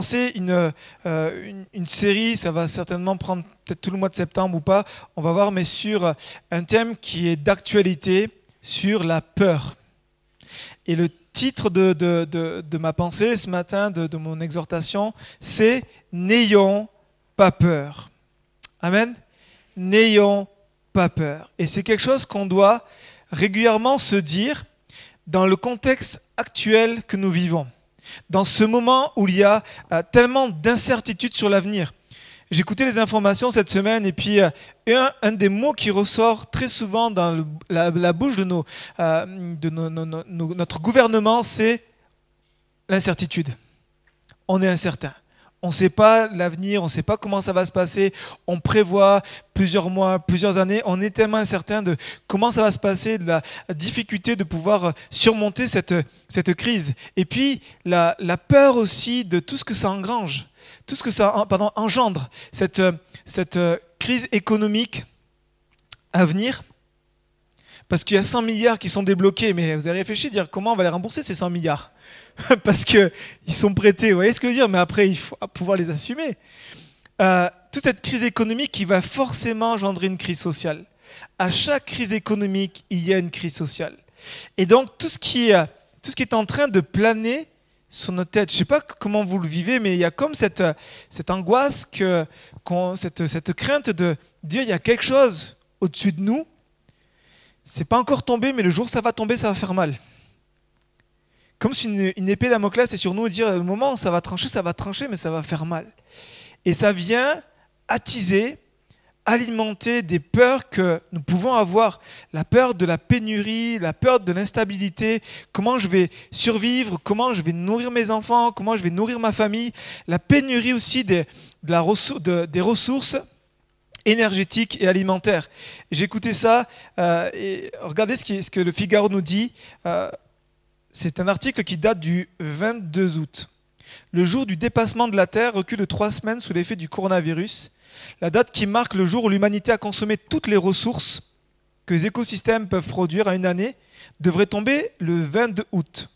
C'est une, euh, une, une série, ça va certainement prendre peut-être tout le mois de septembre ou pas, on va voir, mais sur un thème qui est d'actualité, sur la peur. Et le titre de, de, de, de ma pensée ce matin, de, mon exhortation, c'est N'ayons pas peur. Amen. N'ayons pas peur. Et c'est quelque chose qu'on doit régulièrement se dire dans le contexte actuel que nous vivons dans ce moment où il y a euh, tellement d'incertitudes sur l'avenir. J'écoutais les informations cette semaine et puis euh, un, des mots qui ressort très souvent dans la, bouche de, euh, de notre gouvernement, c'est l'incertitude. On est incertain. On ne sait pas l'avenir, on ne sait pas comment ça va se passer. On prévoit plusieurs mois, plusieurs années. On est tellement incertain de comment ça va se passer, de la difficulté de pouvoir surmonter cette, cette crise. Et puis la, la peur aussi de tout ce que ça engrange, tout ce que ça engendre, cette, cette crise économique à venir. Parce qu'il y a 100 milliards qui sont débloqués, mais vous avez réfléchi à dire comment on va les rembourser ces 100 milliards? parce qu'ils sont prêtés. Vous voyez ce que je veux dire Mais après, il faut pouvoir les assumer. Euh, toute cette crise économique qui va forcément engendrer une crise sociale. À chaque crise économique, il y a une crise sociale. Et donc, tout ce qui qui est en train de planer sur notre tête, je ne sais pas comment vous le vivez, mais il y a comme cette, cette angoisse, cette crainte de dire il y a quelque chose au-dessus de nous. C'est pas encore tombé, mais le jour où ça va tomber, ça va faire mal comme si une, épée Damoclès est sur nous et dire le moment où ça va trancher, ça va trancher, mais ça va faire mal. Et ça vient attiser, alimenter des peurs que nous pouvons avoir. La peur de la pénurie, la peur de l'instabilité, comment je vais survivre, comment je vais nourrir mes enfants, comment je vais nourrir ma famille? La pénurie aussi des, de des ressources énergétiques et alimentaires. Écouté ça euh, et regardez ce, qui, ce, que le Figaro nous dit. Euh, c'est un article qui date du 22 août. Le jour du dépassement de la Terre recule de trois semaines sous l'effet du coronavirus. La date qui marque le jour où l'humanité a consommé toutes les ressources que les écosystèmes peuvent produire à une année devrait tomber le 22 août.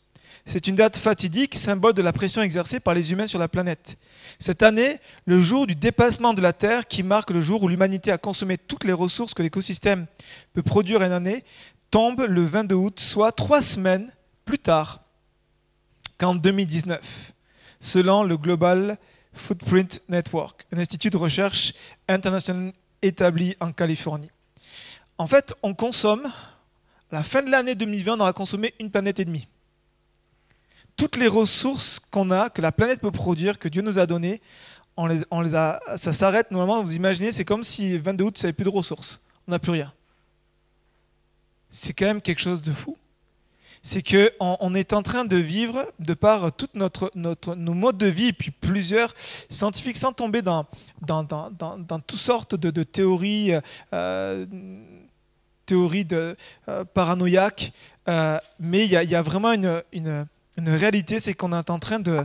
C'est une date fatidique, symbole de la pression exercée par les humains sur la planète. Cette année, le jour du dépassement de la Terre, qui marque le jour où l'humanité a consommé toutes les ressources que l'écosystème peut produire à une année, tombe le 22 août, soit trois semaines plus tard qu'en 2019, selon le Global Footprint Network, un institut de recherche international établi en Californie. En fait, on consomme, à la fin de l'année 2020, on aura consommé une planète et demie. Toutes les ressources qu'on a, que la planète peut produire, que Dieu nous a données, on les, a, ça s'arrête normalement. Vous imaginez, c'est comme si 22 août, ça n'avait plus de ressources. On n'a plus rien. C'est quand même quelque chose de fou c'est qu'on on est en train de vivre, de par toute notre, notre, nos modes de vie, et puis plusieurs scientifiques, sans tomber dans, dans, dans, dans, toutes sortes de, théories, euh, théories de, euh, paranoïaques, euh, mais il y, a vraiment une, une, réalité, c'est qu'on est en train de,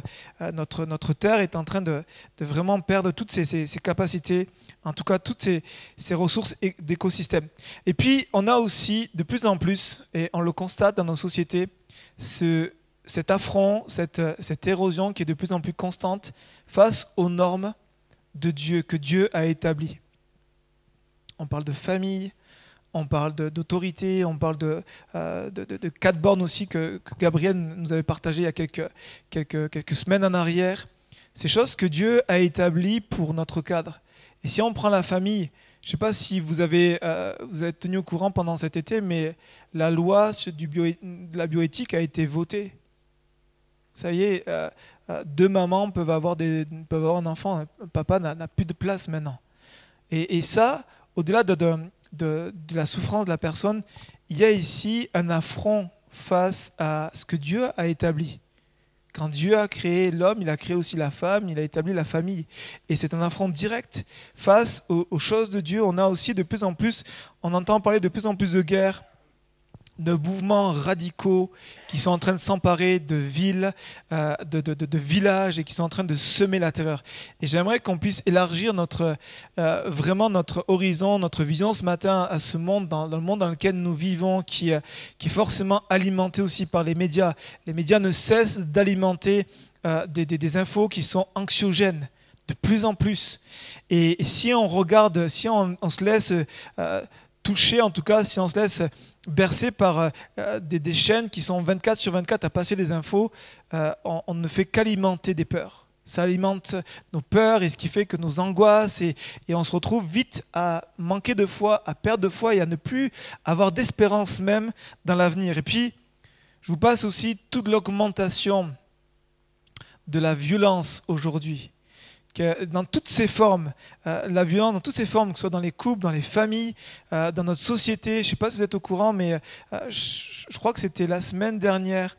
notre, notre Terre est en train de, de vraiment perdre toutes ses, capacités, en tout cas toutes ses ressources d'écosystème. Et puis, on a aussi de plus en plus, et on le constate dans nos sociétés, ce, cet affront, cette, érosion qui est de plus en plus constante face aux normes de Dieu, que Dieu a établies. On parle de famille, on parle d'autorité, on parle de, euh, de, quatre bornes aussi que, que, Gabriel nous avait partagé il y a quelques semaines en arrière. Ces choses que Dieu a établies pour notre cadre. Et si on prend la famille, je ne sais pas si vous avez, euh, vous êtes tenu au courant pendant cet été, mais la loi du bio, de la bioéthique a été votée. Ça y est, euh, euh deux mamans peuvent avoir, des, peuvent avoir un enfant, papa n'a plus de place maintenant. Et, ça, au-delà de, de de, de, la souffrance de la personne, il y a ici un affront face à ce que Dieu a établi. Quand Dieu a créé l'homme, il a créé aussi la femme, il a établi la famille. Et c'est un affront direct face aux, choses de Dieu. On a aussi de plus en plus, on entend parler de plus en plus de guerres, de mouvements radicaux qui sont en train de s'emparer de villes, euh, de, de, de, villages et qui sont en train de semer la terreur. Et j'aimerais qu'on puisse élargir notre, euh, vraiment notre horizon, notre vision ce matin à ce monde, dans, le monde dans lequel nous vivons, qui, euh, qui est forcément alimenté aussi par les médias. Les médias ne cessent d'alimenter des, infos qui sont anxiogènes de plus en plus. Et, si on regarde, si on, se laisse toucher, en tout cas, si on se laisse bercer par des, des, chaînes qui sont 24 sur 24 à passer des infos, on ne fait qu'alimenter des peurs ça alimente nos peurs et ce qui fait que nos angoisses et, on se retrouve vite à manquer de foi, à perdre de foi et à ne plus avoir d'espérance même dans l'avenir. Et puis, je vous passe aussi toute l'augmentation de la violence aujourd'hui. Dans toutes ses formes, euh, la violence dans toutes ses formes, que ce soit dans les couples, dans les familles, euh, dans notre société. Je ne sais pas si vous êtes au courant, mais euh, je, crois que c'était la semaine dernière,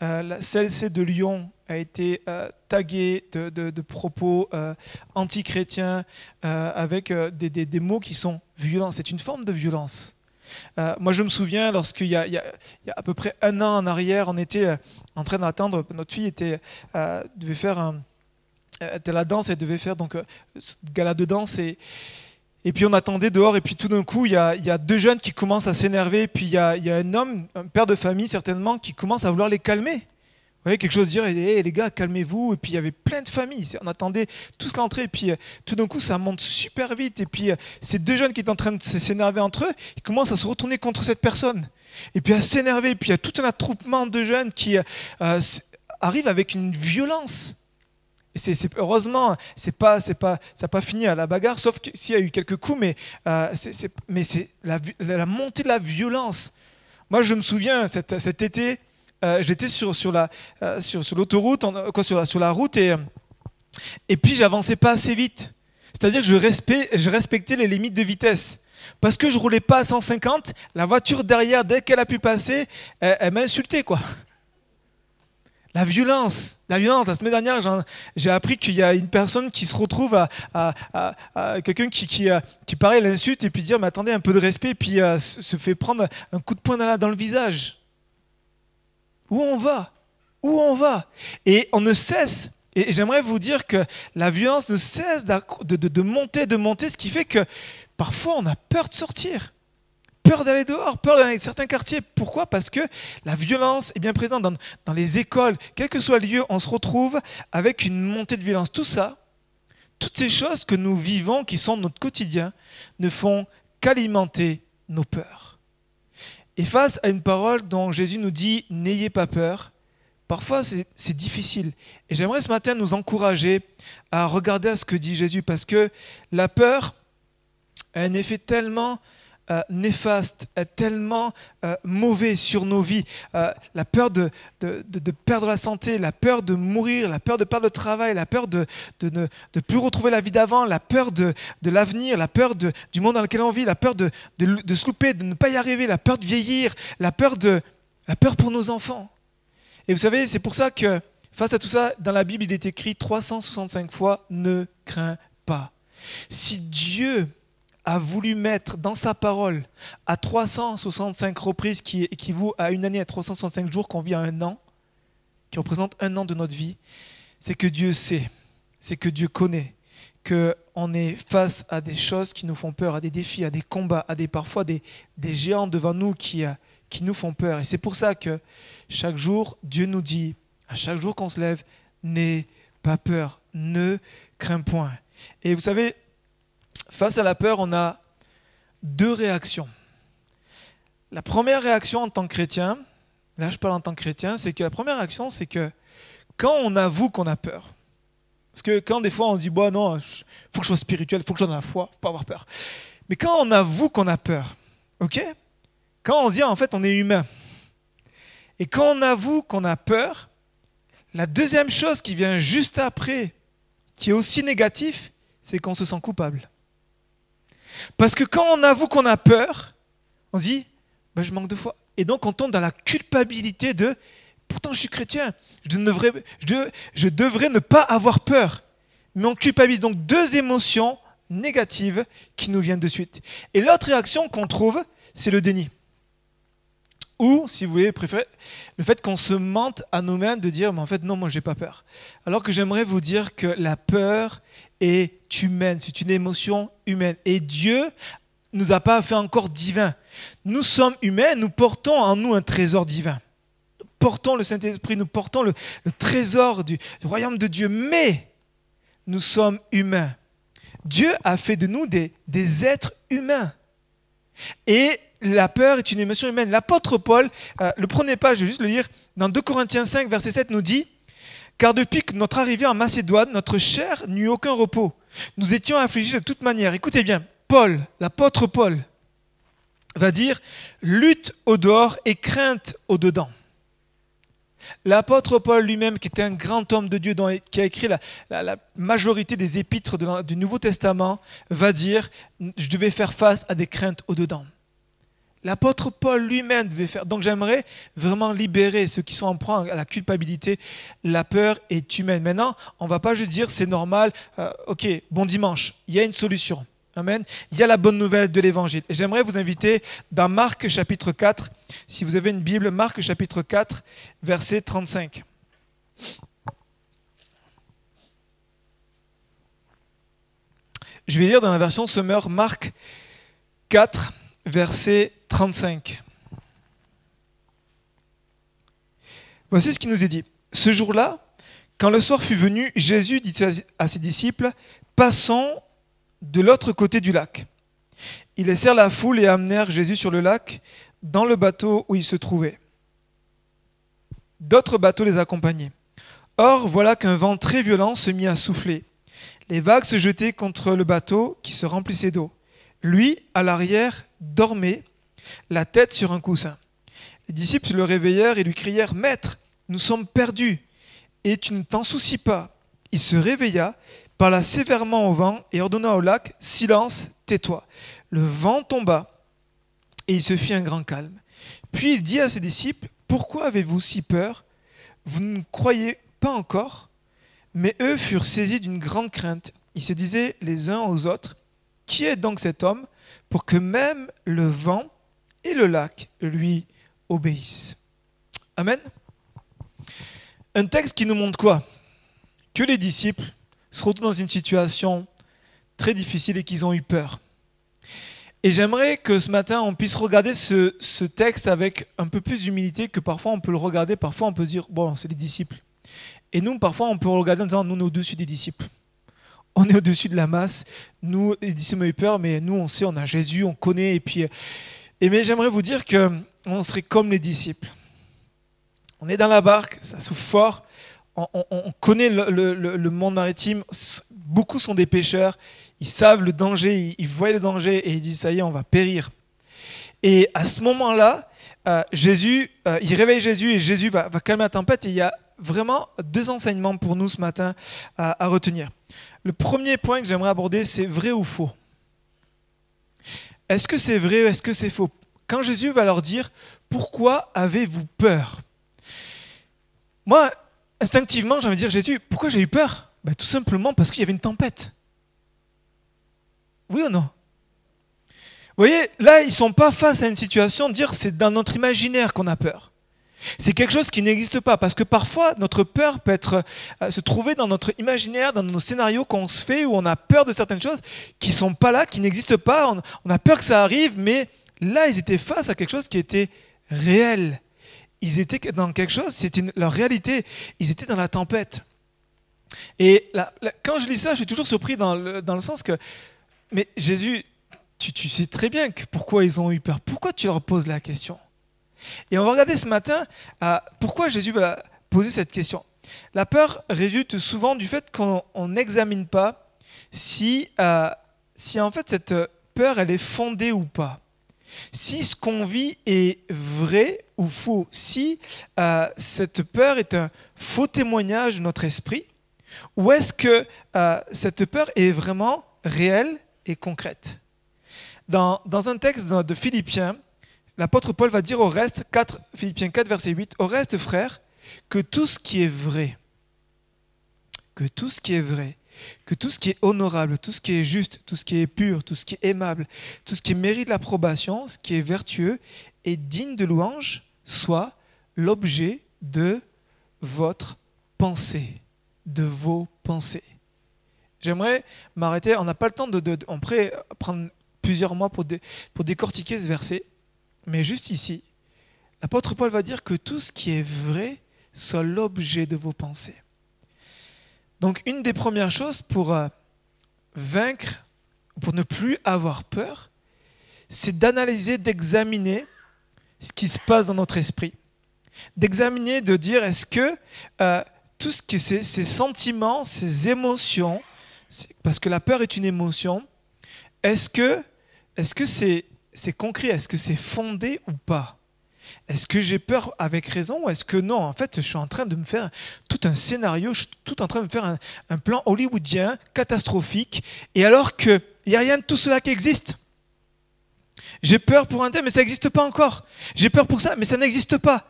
la CLC de Lyon a été euh, tagué de, propos euh, anti-chrétiens avec des, mots qui sont violents. C'est une forme de violence. moi, je me souviens, lorsqu'il y, y, a à peu près un an en arrière, on était en train d'attendre, notre fille était, devait faire un, était la danse, elle devait faire donc gala de danse et, et puis on attendait dehors, et puis tout d'un coup, il y, a, y, a, deux jeunes qui commencent à s'énerver, puis il y, a, y, a, un homme, un père de famille certainement, qui commence à vouloir les calmer. Vous voyez, quelque chose de dire, hey, les gars, calmez-vous. Et puis il y avait plein de familles. On attendait tous l'entrée. Et puis euh, tout d'un coup, ça monte super vite. Et puis euh, ces deux jeunes qui étaient en train de s'énerver entre eux, ils commencent à se retourner contre cette personne. Et puis à s'énerver. Et puis il y a tout un attroupement de jeunes qui euh, arrivent avec une violence. C'est, heureusement, c'est pas, c'est pas, ça n'a pas fini à la bagarre, sauf s'il y a eu quelques coups, mais, c'est, mais c'est la, montée de la violence. Moi, je me souviens cet, été, euh, j'étais sur, sur, la, euh, sur, sur l'autoroute, sur, la, sur la route, et, et puis j'avançais pas assez vite. C'est-à-dire que je, respect, je respectais les limites de vitesse. Parce que je roulais pas à 150, la voiture derrière, dès qu'elle a pu passer, elle, m'a insulté, quoi. La violence, la violence. La semaine dernière, j'ai appris qu'il y a une personne qui se retrouve à, quelqu'un qui, qui, euh, qui paraît l'insulte et puis dire, mais attendez, un peu de respect, et puis se fait prendre un coup de poing dans, dans le visage. Où on va? Où on va? Et on ne cesse, et j'aimerais vous dire que la violence ne cesse de, monter, de monter, ce qui fait que parfois on a peur de sortir peur d'aller dehors, peur d'aller dans certains quartiers. Pourquoi? Parce que la violence est bien présente dans, les écoles, quel que soit le lieu, on se retrouve avec une montée de violence. Tout ça, toutes ces choses que nous vivons, qui sont notre quotidien, ne font qu'alimenter nos peurs. Et face à une parole dont Jésus nous dit N'ayez pas peur, parfois c'est difficile. Et j'aimerais ce matin nous encourager à regarder à ce que dit Jésus, parce que la peur a un effet tellement euh, néfaste, tellement euh, mauvais sur nos vies. Euh, la peur de, de, de, perdre la santé, la peur de mourir, la peur de perdre le travail, la peur de ne de plus retrouver la vie d'avant, la peur de, l'avenir, la peur du monde dans lequel on vit, la peur de, se louper, de ne pas y arriver, la peur de vieillir, la peur, de, la peur pour nos enfants. Et vous savez, c'est pour ça que face à tout ça, dans la Bible, il est écrit 365 fois, ne crains pas. Si Dieu a voulu mettre dans sa parole à 365 reprises, qui équivaut à une année, à 365 jours qu'on vit à un an, qui représente un an de notre vie, c'est que Dieu sait, c'est que Dieu connaît, qu'on est face à des choses qui nous font peur, à des défis, à des combats, à des parfois des, des géants devant nous qui, euh, qui nous font peur. Et c'est pour ça que chaque jour, Dieu nous dit, à chaque jour qu'on se lève, n'aie pas peur, ne crains point. Et vous savez, face à la peur, on a deux réactions. La première réaction en tant que chrétien, là je parle en tant que chrétien, c'est que la première réaction, c'est que quand on avoue qu'on a peur, parce que quand des fois on dit, bon non, il faut que je sois spirituel, il faut que je sois dans la foi, faut pas avoir peur. Mais quand on avoue qu'on a peur, ok? Quand on dit en fait on est humain, et quand on avoue qu'on a peur, la deuxième chose qui vient juste après, qui est aussi négatif, c'est qu'on se sent coupable. Parce que quand on avoue qu'on a peur, on se dit, ben, je manque de foi. Et donc on tombe dans la culpabilité de, pourtant je suis chrétien, je devrais, je, devrais ne pas avoir peur. Mais on culpabilise. Donc deux émotions négatives qui nous viennent de suite. Et l'autre réaction qu'on trouve, c'est le déni. Ou, si vous voulez, préférer, le fait qu'on se mente à nous-mêmes de dire, mais en fait, non, moi, j'ai pas peur. Alors que j'aimerais vous dire que la peur est humaine, c'est une émotion humaine. Et Dieu nous a pas fait encore divin. Nous sommes humains, nous portons en nous un trésor divin. portons le Saint-Esprit, nous portons le, trésor du, royaume de Dieu, mais nous sommes humains. Dieu a fait de nous des, des êtres humains. Et la peur est une émotion humaine. L'apôtre Paul, euh, le prenez pas, je vais juste le lire, dans 2 Corinthiens 5, verset 7 nous dit, Car depuis notre arrivée en Macédoine, notre chair n'eut aucun repos. Nous étions affligés de toute manière. Écoutez bien, Paul, l'apôtre Paul, va dire lutte au dehors et crainte au dedans. L'apôtre Paul lui-même, qui était un grand homme de Dieu, qui a écrit la, majorité des épîtres du Nouveau Testament, va dire, je devais faire face à des craintes au dedans. L'apôtre Paul lui-même devait faire. Donc j'aimerais vraiment libérer ceux qui sont en proie à la culpabilité. La peur est humaine. Maintenant, on ne va pas juste dire c'est normal, euh, ok, bon dimanche, il y a une solution. Amen. Il y a la bonne nouvelle de l'évangile. Et j'aimerais vous inviter dans Marc chapitre 4, si vous avez une Bible, Marc chapitre 4, verset 35. Je vais lire dans la version Summer, Marc 4, verset 35. Voici ce qui nous est dit. Ce jour-là, quand le soir fut venu, Jésus dit à ses disciples, Passons de l'autre côté du lac. Ils laissèrent la foule et amenèrent Jésus sur le lac, dans le bateau où il se trouvait. D'autres bateaux les accompagnaient. Or, voilà qu'un vent très violent se mit à souffler. Les vagues se jetaient contre le bateau qui se remplissait d'eau. Lui, à l'arrière, dormait, la tête sur un coussin. Les disciples le réveillèrent et lui crièrent Maître, nous sommes perdus, et tu ne t'en soucies pas. Il se réveilla, parla sévèrement au vent et ordonna au lac Silence, tais-toi. Le vent tomba et il se fit un grand calme. Puis il dit à ses disciples Pourquoi avez-vous si peur? Vous ne croyez pas encore? Mais eux furent saisis d'une grande crainte. Ils se disaient les uns aux autres Qui est donc cet homme pour que même le vent et le lac lui obéissent Amen. Un texte qui nous montre quoi? Que les disciples se retrouvent dans une situation très difficile et qu'ils ont eu peur. Et j'aimerais que ce matin, on puisse regarder ce, texte avec un peu plus d'humilité que parfois on peut le regarder, parfois on peut se dire, bon, c'est les disciples. Et nous, parfois, on peut regarder en disant, nous, on est au-dessus des disciples. On est au-dessus de la masse. Nous, les disciples ont eu peur, mais nous, on sait, on a Jésus, on connaît. Et puis, et mais j'aimerais vous dire qu'on serait comme les disciples. On est dans la barque, ça souffle fort, on, connaît le, monde maritime, beaucoup sont des pêcheurs, ils savent le danger, ils, voient le danger et ils disent ça y est, on va périr. Et à ce moment-là, euh, Jésus, euh, il réveille Jésus et Jésus va, calmer la tempête. Et il y a vraiment deux enseignements pour nous ce matin à, à retenir. Le premier point que j'aimerais aborder, c'est vrai ou faux? Est-ce que c'est vrai ou est-ce que c'est faux? Quand Jésus va leur dire, pourquoi avez-vous peur? Moi, instinctivement, j'ai dire, Jésus, pourquoi j'ai eu peur? Ben, Tout simplement parce qu'il y avait une tempête. Oui ou non? Vous voyez, là, ils ne sont pas face à une situation de dire c'est dans notre imaginaire qu'on a peur. C'est quelque chose qui n'existe pas, parce que parfois notre peur peut être, euh, se trouver dans notre imaginaire, dans nos scénarios qu'on se fait, où on a peur de certaines choses qui ne sont pas là, qui n'existent pas, on, a peur que ça arrive, mais là ils étaient face à quelque chose qui était réel, ils étaient dans quelque chose, c'était leur réalité, ils étaient dans la tempête. Et quand je lis ça, je suis toujours surpris dans le, dans le sens que, mais Jésus, tu, tu, sais très bien que pourquoi ils ont eu peur, pourquoi tu leur poses la question? Et on va regarder ce matin euh, pourquoi Jésus va poser cette question. La peur résulte souvent du fait qu'on n'examine pas si, euh, si en fait cette peur elle est fondée ou pas. Si ce qu'on vit est vrai ou faux, si euh, cette peur est un faux témoignage de notre esprit, ou est-ce que cette peur est vraiment réelle et concrète? Dans, dans, un texte de Philippiens, l'apôtre Paul va dire au reste, 4, Philippiens 4, verset 8, au reste, frère, que tout ce qui est vrai, que tout ce qui est vrai, que tout ce qui est honorable, tout ce qui est juste, tout ce qui est pur, tout ce qui est aimable, tout ce qui mérite l'approbation, ce qui est vertueux et digne de louange, soit l'objet de votre pensée, de vos pensées. J'aimerais m'arrêter, on n'a pas le temps de, on prendre plusieurs mois pour, pour décortiquer ce verset, mais juste ici, l'apôtre Paul va dire que tout ce qui est vrai soit l'objet de vos pensées. Donc une des premières choses pour euh, vaincre, pour ne plus avoir peur, c'est d'analyser, d'examiner ce qui se passe dans notre esprit. D'examiner, de dire est-ce que euh, tout ce que c'est, ces sentiments, ces émotions, parce que la peur est une émotion, est-ce que c'est c'est concret, est-ce que c'est fondé ou pas? Est-ce que j'ai peur avec raison ou est-ce que non? En fait, je suis en train de me faire tout un scénario, je suis tout en train de me faire un, plan hollywoodien catastrophique, et alors qu'il n'y a rien de tout cela qui existe. J'ai peur pour un thème, mais ça n'existe pas encore. J'ai peur pour ça, mais ça n'existe pas.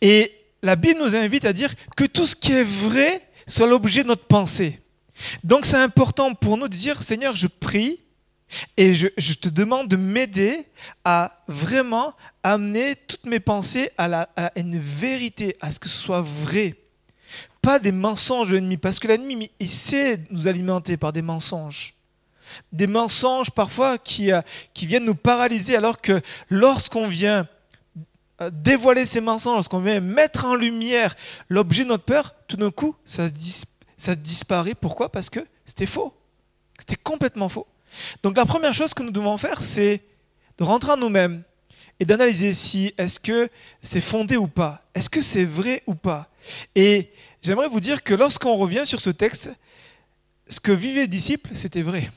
Et la Bible nous invite à dire que tout ce qui est vrai soit l'objet de notre pensée. Donc c'est important pour nous de dire, Seigneur, je prie et je, te demande de m'aider à vraiment amener toutes mes pensées à, une vérité, à ce que ce soit vrai. Pas des mensonges de l'ennemi, parce que l'ennemi, il sait nous alimenter par des mensonges des mensonges parfois qui, euh, viennent nous paralyser, alors que lorsqu'on vient euh, dévoiler ces mensonges, lorsqu'on vient mettre en lumière l'objet de notre peur, tout d'un coup, ça disparaît. Pourquoi? Parce que c'était faux. C'était complètement faux. Donc la première chose que nous devons faire, c'est de rentrer en nous-mêmes et d'analyser si est-ce que c'est fondé ou pas, est-ce que c'est vrai ou pas? Et j'aimerais vous dire que lorsqu'on revient sur ce texte, ce que vivaient les disciples, c'était vrai.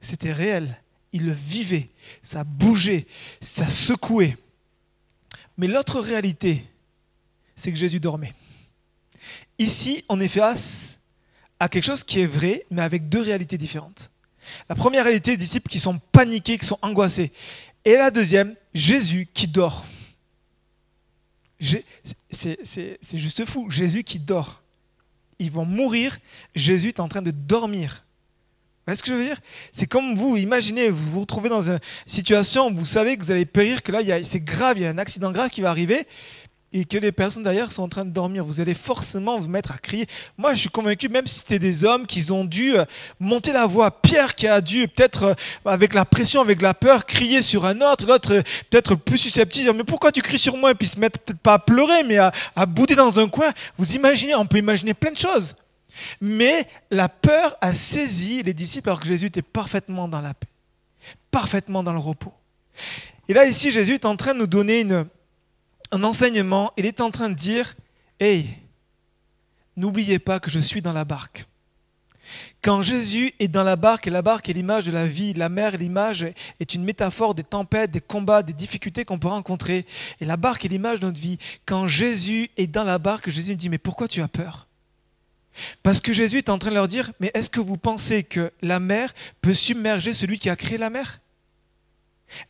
C'était réel. Ils le vivaient. Ça bougeait, ça secouait. Mais l'autre réalité, c'est que Jésus dormait. Ici, on est face à quelque chose qui est vrai, mais avec deux réalités différentes. La première réalité, les disciples qui sont paniqués, qui sont angoissés. Et la deuxième, Jésus qui dort. C'est juste fou. Jésus qui dort. Ils vont mourir. Jésus est en train de dormir. Vous voyez ce que je veux dire? C'est comme vous, imaginez, vous vous retrouvez dans une situation où vous savez que vous allez périr, que là, c'est grave, il y a un accident grave qui va arriver, et que les personnes derrière sont en train de dormir. Vous allez forcément vous mettre à crier. Moi, je suis convaincu, même si c'était des hommes, qu'ils ont dû euh, monter la voix. Pierre qui a dû, peut-être euh, avec la pression, avec la peur, crier sur un autre, l'autre euh, peut-être plus susceptible, mais pourquoi tu cries sur moi? Et puis se mettre peut-être pas à pleurer, mais à, à bouder dans un coin. Vous imaginez, on peut imaginer plein de choses. Mais la peur a saisi les disciples alors que Jésus était parfaitement dans la paix, parfaitement dans le repos. Et là, ici, Jésus est en train de nous donner un enseignement. Il est en train de dire, hey, n'oubliez pas que je suis dans la barque. Quand Jésus est dans la barque, la barque est l'image de la vie, la mer, l'image est une métaphore des tempêtes, des combats, des difficultés qu'on peut rencontrer. Et la barque est l'image de notre vie. Quand Jésus est dans la barque, Jésus dit, mais pourquoi tu as peur? Parce que Jésus est en train de leur dire, mais est-ce que vous pensez que la mer peut submerger celui qui a créé la mer?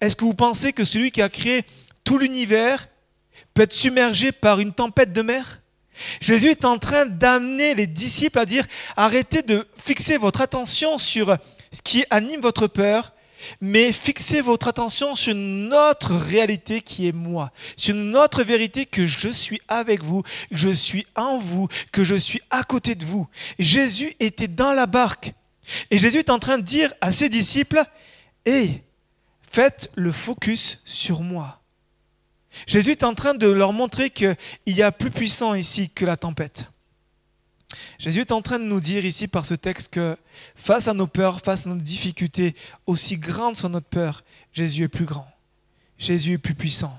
Est-ce que vous pensez que celui qui a créé tout l'univers peut être submergé par une tempête de mer? Jésus est en train d'amener les disciples à dire, arrêtez de fixer votre attention sur ce qui anime votre peur mais fixez votre attention sur notre réalité qui est moi, sur notre vérité que je suis avec vous, que je suis en vous, que je suis à côté de vous. Jésus était dans la barque. Et Jésus est en train de dire à ses disciples, hé, faites le focus sur moi. Jésus est en train de leur montrer qu'il y a plus puissant ici que la tempête. Jésus est en train de nous dire ici par ce texte que face à nos peurs, face à nos difficultés, aussi grandes sont notre peur, Jésus est plus grand. Jésus est plus puissant.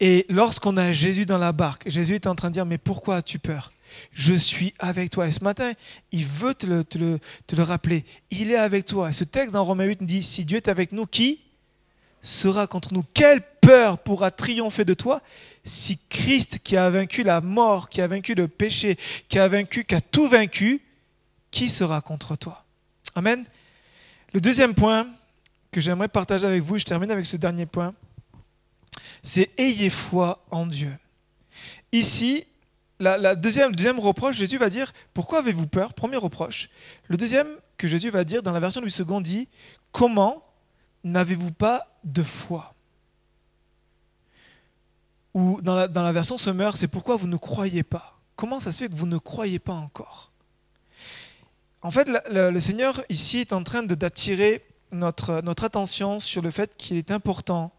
Et lorsqu'on a Jésus dans la barque, Jésus est en train de dire, mais pourquoi as-tu peur? Je suis avec toi. Et ce matin, il veut te le, te, le, te le, rappeler. Il est avec toi. Et ce texte dans Romains 8 nous dit, si Dieu est avec nous, qui sera contre nous? Peur pourra triompher de toi si Christ qui a vaincu la mort, qui a vaincu le péché, qui a vaincu, qui a tout vaincu, qui sera contre toi Amen. Le deuxième point que j'aimerais partager avec vous, je termine avec ce dernier point, c'est ayez foi en Dieu. Ici, la, deuxième, deuxième reproche, Jésus va dire, pourquoi avez-vous peur? Premier reproche. Le deuxième que Jésus va dire dans la version du second dit, comment n'avez-vous pas de foi? Ou dans la, version Summer, c'est pourquoi vous ne croyez pas? Comment ça se fait que vous ne croyez pas encore? En fait, le, Seigneur ici est en train d'attirer notre, notre attention sur le fait qu'il est important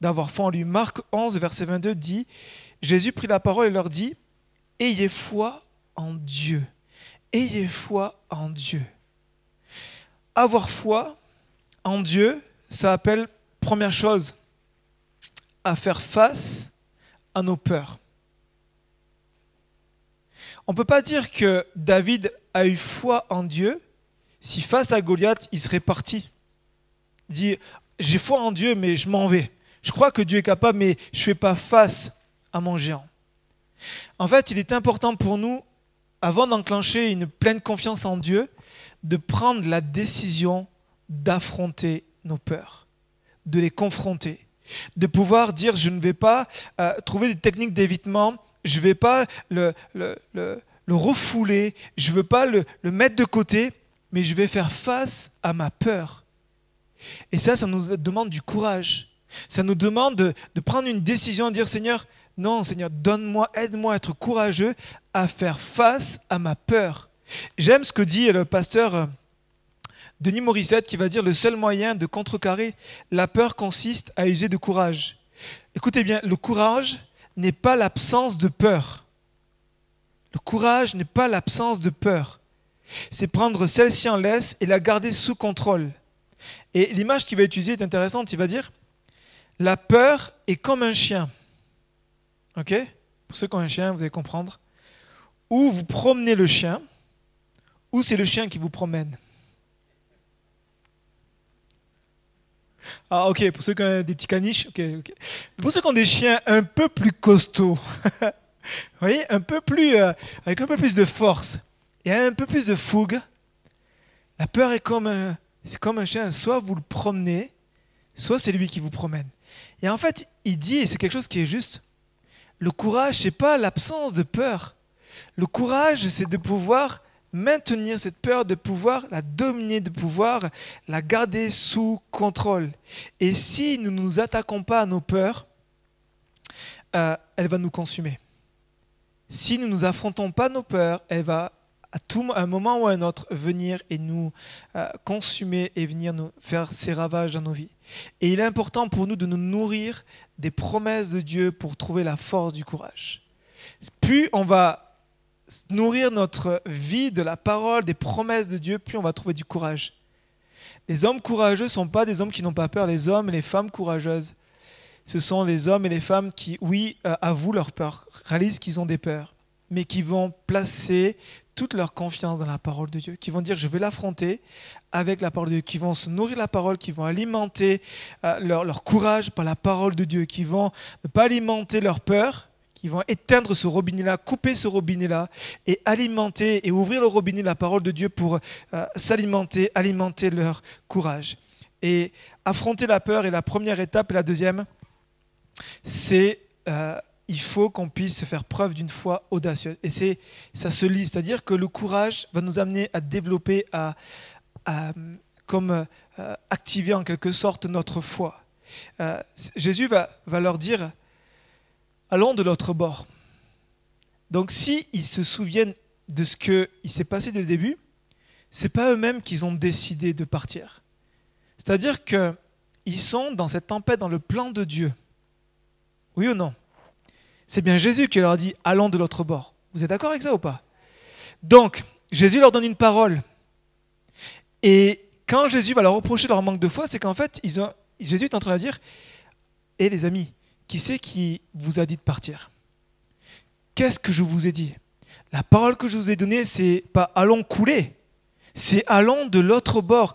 d'avoir foi en lui. Marc 11, verset 22 dit, Jésus prit la parole et leur dit, Ayez foi en Dieu. Ayez foi en Dieu. Avoir foi en Dieu, ça appelle, première chose, à faire face à nos peurs. On ne peut pas dire que David a eu foi en Dieu si face à Goliath, il serait parti. Il dit, j'ai foi en Dieu, mais je m'en vais. Je crois que Dieu est capable, mais je ne fais pas face à mon géant. En fait, il est important pour nous, avant d'enclencher une pleine confiance en Dieu, de prendre la décision d'affronter nos peurs, de les confronter, de pouvoir dire je ne vais pas euh, trouver des techniques d'évitement, je ne vais pas le, le, le, refouler, je ne veux pas le, mettre de côté, mais je vais faire face à ma peur. Et ça, ça nous demande du courage. Ça nous demande de, de prendre une décision, de dire Seigneur, non, Seigneur, donne-moi, aide-moi à être courageux à faire face à ma peur. J'aime ce que dit le pasteur euh, Denis Morissette qui va dire le seul moyen de contrecarrer la peur consiste à user de courage. Écoutez bien, le courage n'est pas l'absence de peur. Le courage n'est pas l'absence de peur. C'est prendre celle-ci en laisse et la garder sous contrôle. Et l'image qu'il va utiliser est intéressante. Il va dire La peur est comme un chien. Ok? Pour ceux qui ont un chien, vous allez comprendre. Ou vous promenez le chien, ou c'est le chien qui vous promène. Ah ok, pour ceux qui ont des petits caniches, ok, ok. Pour ceux qui ont des chiens un peu plus costauds, vous voyez, un peu plus, euh, avec un peu plus de force et un peu plus de fougue, la peur est comme un, comme un chien, soit vous le promenez, soit c'est lui qui vous promène. Et en fait, il dit, et c'est quelque chose qui est juste, le courage, c'est pas l'absence de peur. Le courage, c'est de pouvoir maintenir cette peur, de pouvoir la dominer, de pouvoir la garder sous contrôle. Et si nous ne nous attaquons pas à nos peurs, euh, elle va nous consumer. Si nous ne nous affrontons pas nos peurs, elle va à tout un moment ou à un autre venir et nous euh, consumer et venir faire ses ravages dans nos vies. Et il est important pour nous de nous nourrir des promesses de Dieu pour trouver la force du courage. Plus on va nourrir notre vie de la parole, des promesses de Dieu, plus on va trouver du courage. Les hommes courageux ne sont pas des hommes qui n'ont pas peur, les hommes et les femmes courageuses. Ce sont les hommes et les femmes qui, oui, euh, avouent leur peur, réalisent qu'ils ont des peurs, mais qui vont placer toute leur confiance dans la parole de Dieu, qui vont dire je vais l'affronter avec la parole de Dieu, qui vont se nourrir la parole, qui vont alimenter euh, leur, leur, courage par la parole de Dieu, qui vont ne pas alimenter leur peur, qui vont éteindre ce robinet-là, couper ce robinet-là et alimenter et ouvrir le robinet de la parole de Dieu pour euh, s'alimenter, alimenter leur courage. Et affronter la peur est la première étape et la deuxième, c'est euh, il faut qu'on puisse faire preuve d'une foi audacieuse. Et c'est, ça se lit, c'est-à-dire que le courage va nous amener à développer, à, comme euh, activer en quelque sorte notre foi. Euh, Jésus va, va leur dire, allons de l'autre bord. Donc si ils se souviennent de ce qui s'est passé dès le début, c'est pas eux-mêmes qu'ils ont décidé de partir. C'est-à-dire qu'ils sont dans cette tempête, dans le plan de Dieu. Oui ou non? C'est bien Jésus qui leur dit allons de l'autre bord. Vous êtes d'accord avec ça ou pas? Donc, Jésus leur donne une parole. Et quand Jésus va leur reprocher leur manque de foi, c'est qu'en fait, ils Jésus est en train de dire Hé les amis, qui c'est qui vous a dit de partir? Qu'est-ce que je vous ai dit? La parole que je vous ai donnée, c'est pas allons couler, c'est allons de l'autre bord,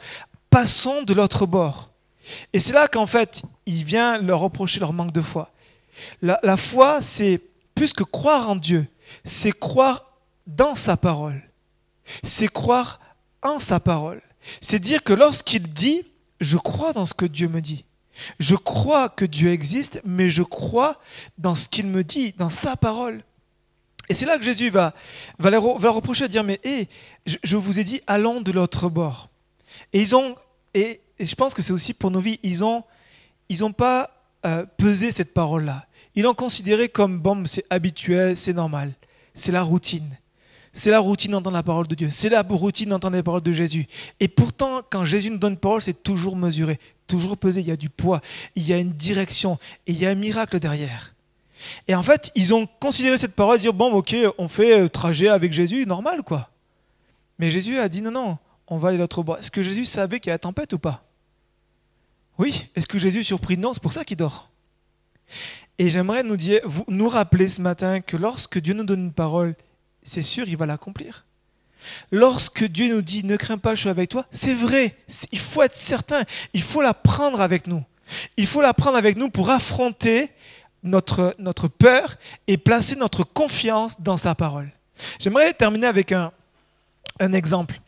passons de l'autre bord. Et c'est là qu'en fait, il vient leur reprocher leur manque de foi. La, foi, c'est plus que croire en Dieu, c'est croire dans sa parole. C'est croire en sa parole. C'est dire que lorsqu'il dit, je crois dans ce que Dieu me dit. Je crois que Dieu existe, mais je crois dans ce qu'il me dit, dans sa parole. Et c'est là que Jésus va, va, leur, reprocher de dire, mais hé, je, vous ai dit, allons de l'autre bord. Et ils ont, et, je pense que c'est aussi pour nos vies, ils n'ont ils ont pas euh, pesé cette parole-là. Ils l'ont considéré comme, bon, c'est habituel, c'est normal. C'est la routine. C'est la routine d'entendre la parole de Dieu. C'est la routine d'entendre la parole de Jésus. Et pourtant, quand Jésus nous donne une parole, c'est toujours mesuré, toujours peser, il y a du poids, il y a une direction, et il y a un miracle derrière. Et en fait, ils ont considéré cette parole, dire bon, ok, on fait le trajet avec Jésus, normal quoi. Mais Jésus a dit non, non, on va aller l'autre bord. Est-ce que Jésus savait qu'il y a la tempête ou pas? Oui. Est-ce que Jésus est surpris? Non, c'est pour ça qu'il dort. Et j'aimerais nous, nous rappeler ce matin que lorsque Dieu nous donne une parole, c'est sûr, il va l'accomplir. Lorsque Dieu nous dit ne crains pas, je suis avec toi, c'est vrai. Il faut être certain. Il faut la prendre avec nous. Il faut la prendre avec nous pour affronter notre, notre peur et placer notre confiance dans sa parole. J'aimerais terminer avec un, un exemple.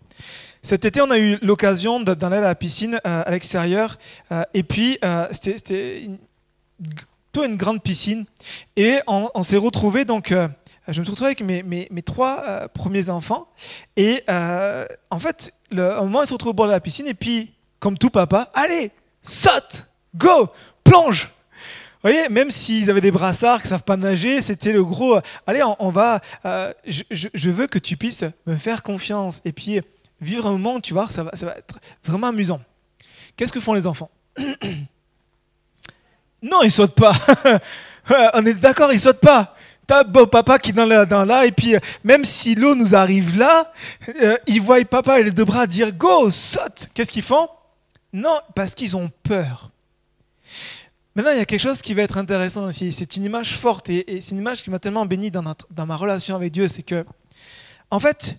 Cet été, on a eu l'occasion d'aller à la piscine euh, à l'extérieur. Euh, et puis, euh, c'était une, une grande piscine. Et on, s'est retrouvés, donc, je me suis retrouvé avec mes, mes, mes trois premiers enfants. Et en fait, le, un moment, ils se retrouvent au bord de la piscine. Et puis, comme tout papa, allez, saute, go, plonge. Vous voyez, même s'ils avaient des brassards, qui ne savent pas nager, c'était le gros. allez, on, va. je, je, veux que tu puisses me faire confiance. Et puis, vivre un moment, tu vois, ça va, ça va être vraiment amusant. Qu'est-ce que font les enfants? Non, ils sautent pas. On est d'accord, ils sautent pas. T'as beau papa qui est dans, là, et puis euh, même si l'eau nous arrive là, euh, ils voient papa et les deux bras dire Go, saute Qu'est-ce qu'ils font? Non, parce qu'ils ont peur. Maintenant, il y a quelque chose qui va être intéressant aussi. C'est une image forte et, c'est une image qui m'a tellement béni dans, ma relation avec Dieu. C'est que, en fait,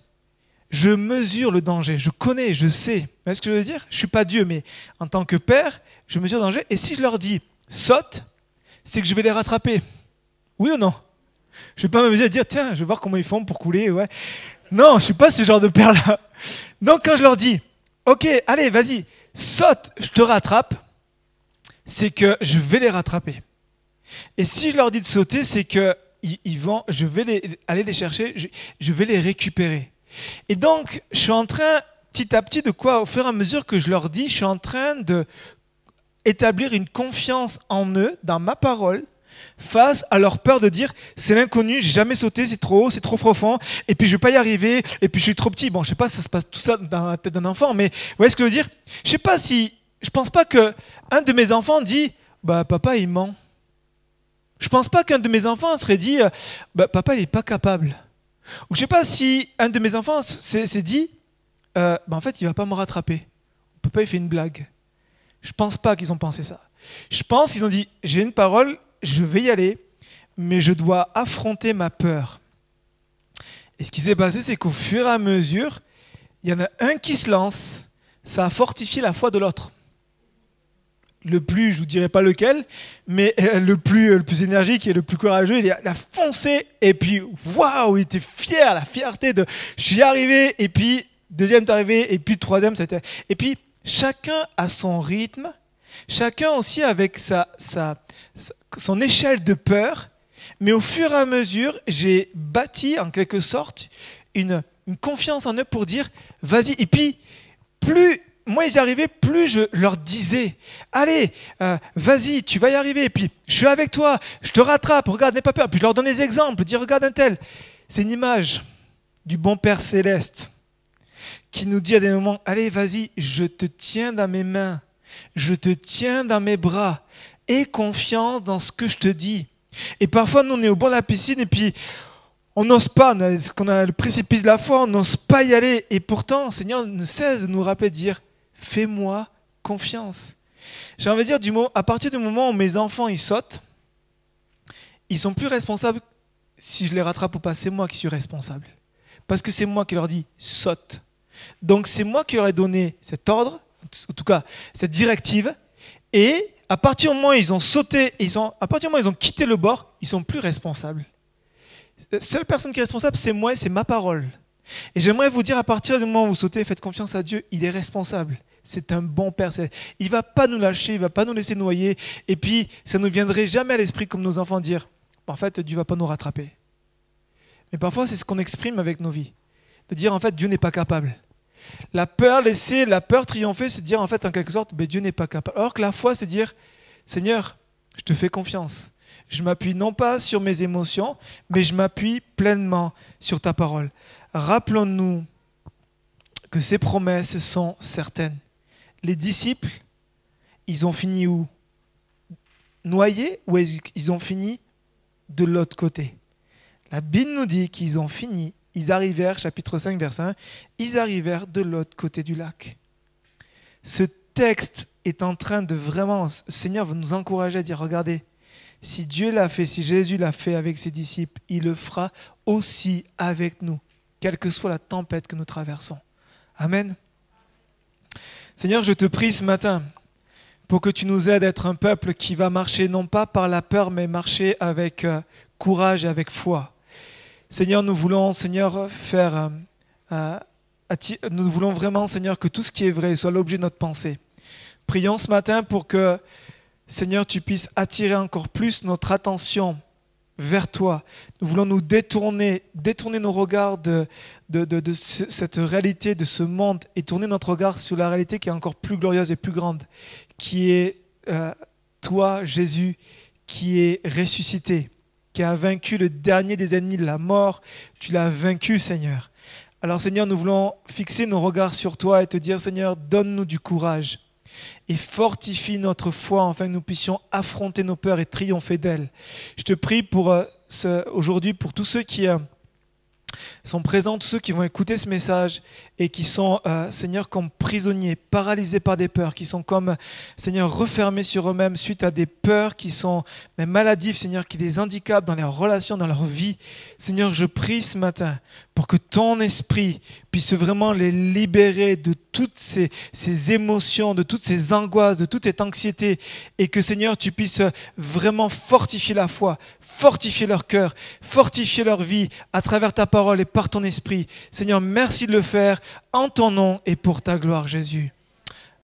je mesure le danger, je connais, je sais. Voyez ce que je veux dire? Je ne suis pas Dieu, mais en tant que père, je mesure le danger. Et si je leur dis saute, c'est que je vais les rattraper. Oui ou non? Je vais pas m'amuser à dire tiens, je vais voir comment ils font pour couler. Ouais. Non, je suis pas ce genre de père-là. Donc quand je leur dis ok, allez, vas-y, saute, je te rattrape, c'est que je vais les rattraper. Et si je leur dis de sauter, c'est que ils, vont, je vais les, aller les chercher, je vais les récupérer. Et donc, je suis en train, petit à petit, de quoi, au fur et à mesure que je leur dis, je suis en train de établir une confiance en eux, dans ma parole, face à leur peur de dire c'est l'inconnu, j'ai jamais sauté, c'est trop haut, c'est trop profond, et puis je vais pas y arriver, et puis je suis trop petit. Bon, je sais pas si ça se passe tout ça dans la tête d'un enfant, mais vous voyez ce que je veux dire? Je sais pas si, je pense pas que un de mes enfants dit bah papa il ment. Je pense pas qu'un de mes enfants serait dit bah papa il est pas capable. Ou je sais pas si un de mes enfants s'est dit, euh, bah, en fait, il va pas me rattraper. Papa, il fait une blague. Je pense pas qu'ils ont pensé ça. Je pense qu'ils ont dit, j'ai une parole, je vais y aller, mais je dois affronter ma peur. Et ce qui s'est passé, c'est qu'au fur et à mesure, il y en a un qui se lance, ça a fortifié la foi de l'autre le plus, je vous dirai pas lequel, mais euh, le plus, euh, le plus énergique et le plus courageux, il a, foncé et puis waouh, il était fier, la fierté de je suis arrivé et puis deuxième arrivé et puis troisième c'était et puis chacun a son rythme, chacun aussi avec sa, son échelle de peur, mais au fur et à mesure, j'ai bâti en quelque sorte une, confiance en eux pour dire vas-y et puis plus moi, ils arrivaient, plus je leur disais, allez, euh, vas-y, tu vas y arriver, et puis je suis avec toi, je te rattrape, regarde, n'aie pas peur. Puis je leur donne des exemples, dis, regarde un tel. C'est une image du bon Père céleste qui nous dit à des moments, allez, vas-y, je te tiens dans mes mains, je te tiens dans mes bras, aie confiance dans ce que je te dis. Et parfois, nous, on est au bord de la piscine, et puis on n'ose pas, on a, le précipice de la foi, on n'ose pas y aller. Et pourtant, Seigneur ne cesse de nous rappeler, de dire, fais-moi confiance. J'ai envie de dire, du mot, à partir du moment où mes enfants ils sautent, ils sont plus responsables si je les rattrape ou pas. C'est moi qui suis responsable. Parce que c'est moi qui leur dis saute. Donc c'est moi qui leur ai donné cet ordre, en tout cas cette directive. Et à partir du moment où ils ont sauté, ils ont, à partir du moment où ils ont quitté le bord, ils sont plus responsables. La seule personne qui est responsable, c'est moi c'est ma parole. Et j'aimerais vous dire, à partir du moment où vous sautez, faites confiance à Dieu, il est responsable. C'est un bon Père. Il ne va pas nous lâcher, il ne va pas nous laisser noyer. Et puis, ça ne nous viendrait jamais à l'esprit, comme nos enfants, dire, en fait, Dieu ne va pas nous rattraper. Mais parfois, c'est ce qu'on exprime avec nos vies. De dire, en fait, Dieu n'est pas capable. La peur laisser, la peur triompher, c'est dire, en fait, en quelque sorte, ben, Dieu n'est pas capable. Alors que la foi, c'est dire, Seigneur, je te fais confiance. Je m'appuie non pas sur mes émotions, mais je m'appuie pleinement sur ta parole rappelons-nous que ces promesses sont certaines. Les disciples, ils ont fini où? Noyés ou ils ont fini de l'autre côté? La Bible nous dit qu'ils ont fini, ils arrivèrent, chapitre 5, verset 1, ils arrivèrent de l'autre côté du lac. Ce texte est en train de vraiment, Seigneur veut nous encourager à dire, regardez, si Dieu l'a fait, si Jésus l'a fait avec ses disciples, il le fera aussi avec nous, quelle que soit la tempête que nous traversons. Amen. Seigneur, je te prie ce matin pour que tu nous aides à être un peuple qui va marcher non pas par la peur, mais marcher avec euh, courage et avec foi. Seigneur, nous voulons, Seigneur, faire... Euh, euh, nous voulons vraiment, Seigneur, que tout ce qui est vrai soit l'objet de notre pensée. Prions ce matin pour que, Seigneur, tu puisses attirer encore plus notre attention vers toi. Nous voulons nous détourner, détourner nos regards de, cette réalité, de ce monde, et tourner notre regard sur la réalité qui est encore plus glorieuse et plus grande, qui est euh, toi, Jésus, qui est ressuscité, qui a vaincu le dernier des ennemis de la mort. Tu l'as vaincu, Seigneur. Alors, Seigneur, nous voulons fixer nos regards sur toi et te dire, Seigneur, donne-nous du courage et fortifie notre foi afin que nous puissions affronter nos peurs et triompher d'elles. Je te prie pour euh, aujourd'hui pour tous ceux qui euh, sont présents, tous ceux qui vont écouter ce message et qui sont, euh, Seigneur, comme prisonniers, paralysés par des peurs, qui sont comme, Seigneur, refermés sur eux-mêmes suite à des peurs qui sont mais maladives, Seigneur, qui les handicapent dans leurs relations, dans leur vie. Seigneur, je prie ce matin pour que ton esprit puisse vraiment les libérer de toutes ces, ces, émotions, de toutes ces angoisses, de toute cette anxiété, et que Seigneur, tu puisses vraiment fortifier la foi, fortifier leur cœur, fortifier leur vie à travers ta parole et par ton esprit. Seigneur, merci de le faire en ton nom et pour ta gloire, Jésus.